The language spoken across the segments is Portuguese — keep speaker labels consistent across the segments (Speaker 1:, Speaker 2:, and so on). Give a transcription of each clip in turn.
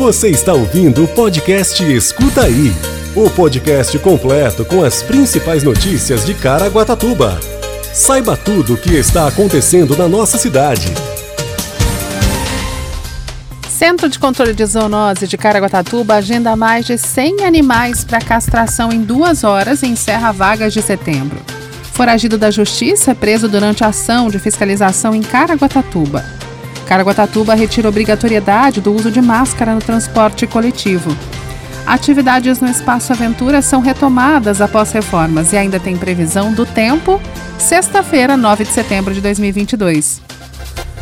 Speaker 1: Você está ouvindo o podcast Escuta Aí o podcast completo com as principais notícias de Caraguatatuba. Saiba tudo o que está acontecendo na nossa cidade.
Speaker 2: Centro de Controle de Zoonose de Caraguatatuba agenda mais de 100 animais para castração em duas horas e encerra vagas de setembro. Foragido da Justiça, preso durante a ação de fiscalização em Caraguatatuba. Caraguatatuba retira obrigatoriedade do uso de máscara no transporte coletivo. Atividades no Espaço Aventura são retomadas após reformas e ainda tem previsão do tempo, sexta-feira, 9 de setembro de 2022.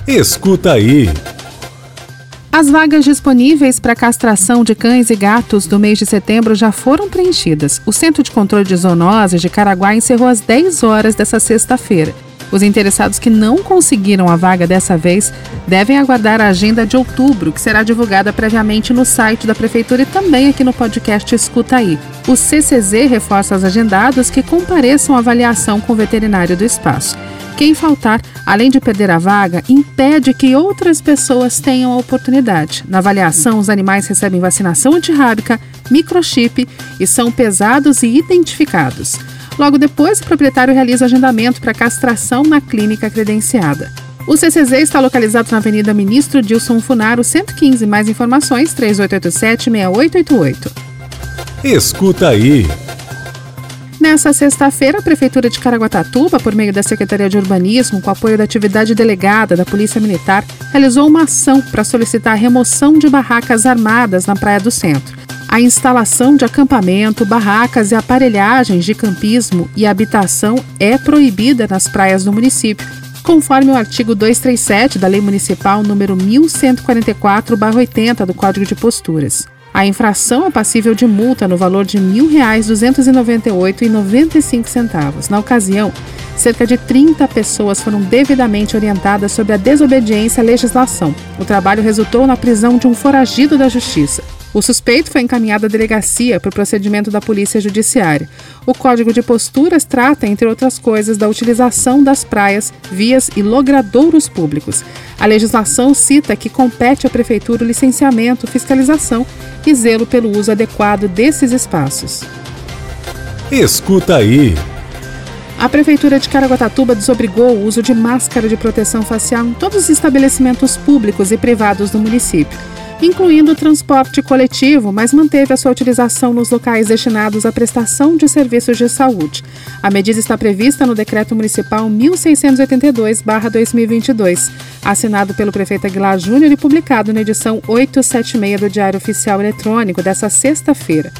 Speaker 1: Escuta aí.
Speaker 2: As vagas disponíveis para castração de cães e gatos do mês de setembro já foram preenchidas. O Centro de Controle de Zoonoses de Caraguá encerrou às 10 horas dessa sexta-feira. Os interessados que não conseguiram a vaga dessa vez devem aguardar a agenda de outubro, que será divulgada previamente no site da Prefeitura e também aqui no podcast Escuta Aí. O CCZ reforça aos agendados que compareçam à avaliação com o veterinário do espaço. Quem faltar, além de perder a vaga, impede que outras pessoas tenham a oportunidade. Na avaliação, os animais recebem vacinação antirrábica, microchip e são pesados e identificados. Logo depois, o proprietário realiza agendamento para castração na clínica credenciada. O CCZ está localizado na Avenida Ministro Dilson Funaro, 115. Mais informações, 3887-6888.
Speaker 1: Escuta aí.
Speaker 2: Nessa sexta-feira, a Prefeitura de Caraguatatuba, por meio da Secretaria de Urbanismo, com apoio da atividade delegada da Polícia Militar, realizou uma ação para solicitar a remoção de barracas armadas na Praia do Centro. A instalação de acampamento, barracas e aparelhagens de campismo e habitação é proibida nas praias do município, conforme o artigo 237 da Lei Municipal número 1144/80 do Código de Posturas. A infração é passível de multa no valor de R$ 1.298,95. Na ocasião, cerca de 30 pessoas foram devidamente orientadas sobre a desobediência à legislação. O trabalho resultou na prisão de um foragido da Justiça. O suspeito foi encaminhado à delegacia por procedimento da Polícia Judiciária. O Código de Posturas trata, entre outras coisas, da utilização das praias, vias e logradouros públicos. A legislação cita que compete à Prefeitura o licenciamento, fiscalização e zelo pelo uso adequado desses espaços.
Speaker 1: Escuta aí.
Speaker 2: A Prefeitura de Caraguatatuba desobrigou o uso de máscara de proteção facial em todos os estabelecimentos públicos e privados do município incluindo o transporte coletivo, mas manteve a sua utilização nos locais destinados à prestação de serviços de saúde. A medida está prevista no Decreto Municipal 1682-2022, assinado pelo prefeito Aguilar Júnior e publicado na edição 876 do Diário Oficial Eletrônico desta sexta-feira.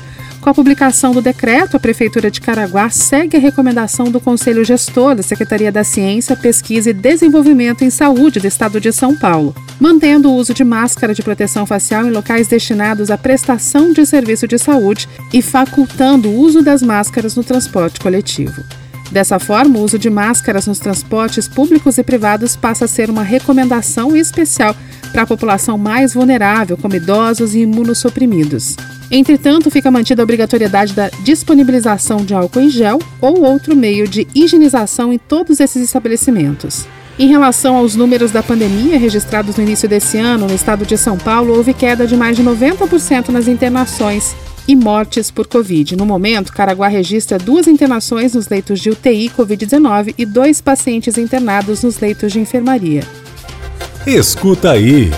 Speaker 2: Com a publicação do decreto, a Prefeitura de Caraguá segue a recomendação do Conselho Gestor da Secretaria da Ciência, Pesquisa e Desenvolvimento em Saúde do Estado de São Paulo, mantendo o uso de máscara de proteção facial em locais destinados à prestação de serviço de saúde e facultando o uso das máscaras no transporte coletivo. Dessa forma, o uso de máscaras nos transportes públicos e privados passa a ser uma recomendação especial para a população mais vulnerável, como idosos e imunossuprimidos. Entretanto, fica mantida a obrigatoriedade da disponibilização de álcool em gel ou outro meio de higienização em todos esses estabelecimentos. Em relação aos números da pandemia registrados no início desse ano no estado de São Paulo, houve queda de mais de 90% nas internações e mortes por Covid. No momento, Caraguá registra duas internações nos leitos de UTI Covid-19 e dois pacientes internados nos leitos de enfermaria.
Speaker 1: Escuta aí.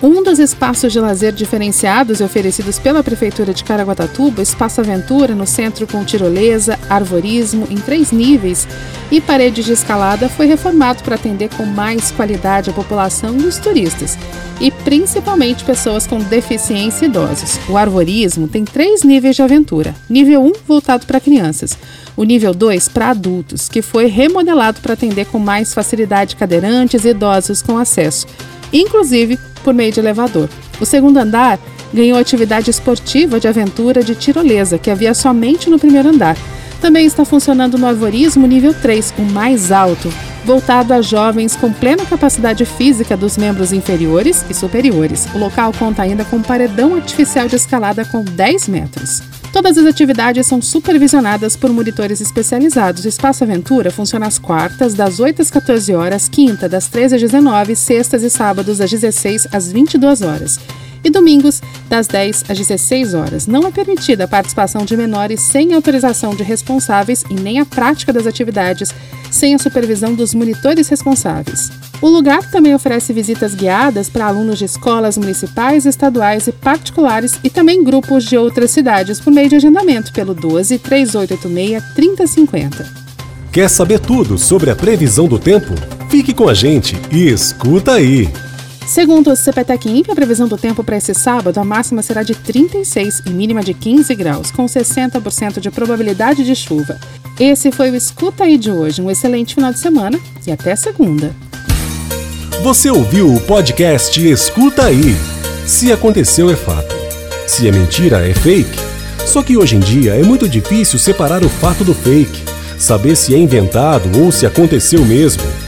Speaker 2: Um dos espaços de lazer diferenciados e oferecidos pela Prefeitura de Caraguatatuba, Espaço Aventura, no centro com tirolesa, arvorismo em três níveis e paredes de escalada, foi reformado para atender com mais qualidade a população e os turistas, e principalmente pessoas com deficiência e idosos. O arvorismo tem três níveis de aventura: nível 1 voltado para crianças, o nível 2 para adultos, que foi remodelado para atender com mais facilidade cadeirantes e idosos com acesso inclusive por meio de elevador. O segundo andar ganhou atividade esportiva de aventura de tirolesa, que havia somente no primeiro andar. Também está funcionando no arvorismo nível 3, o mais alto, voltado a jovens com plena capacidade física dos membros inferiores e superiores. O local conta ainda com um paredão artificial de escalada com 10 metros. Todas as atividades são supervisionadas por monitores especializados. O Espaço Aventura funciona às quartas, das 8 às 14 horas, quinta, das 13 às 19, sextas e sábados, das 16 às 22 horas. e domingos, das 10 às 16 horas. Não é permitida a participação de menores sem autorização de responsáveis e nem a prática das atividades sem a supervisão dos monitores responsáveis. O lugar também oferece visitas guiadas para alunos de escolas municipais, estaduais e particulares e também grupos de outras cidades por meio de agendamento pelo 12 3886 3050.
Speaker 1: Quer saber tudo sobre a previsão do tempo? Fique com a gente e escuta aí!
Speaker 2: Segundo o CPTEC a previsão do tempo para esse sábado, a máxima será de 36 e mínima de 15 graus, com 60% de probabilidade de chuva. Esse foi o Escuta Aí de hoje. Um excelente final de semana e até segunda.
Speaker 1: Você ouviu o podcast Escuta Aí. Se aconteceu, é fato. Se é mentira, é fake. Só que hoje em dia é muito difícil separar o fato do fake, saber se é inventado ou se aconteceu mesmo.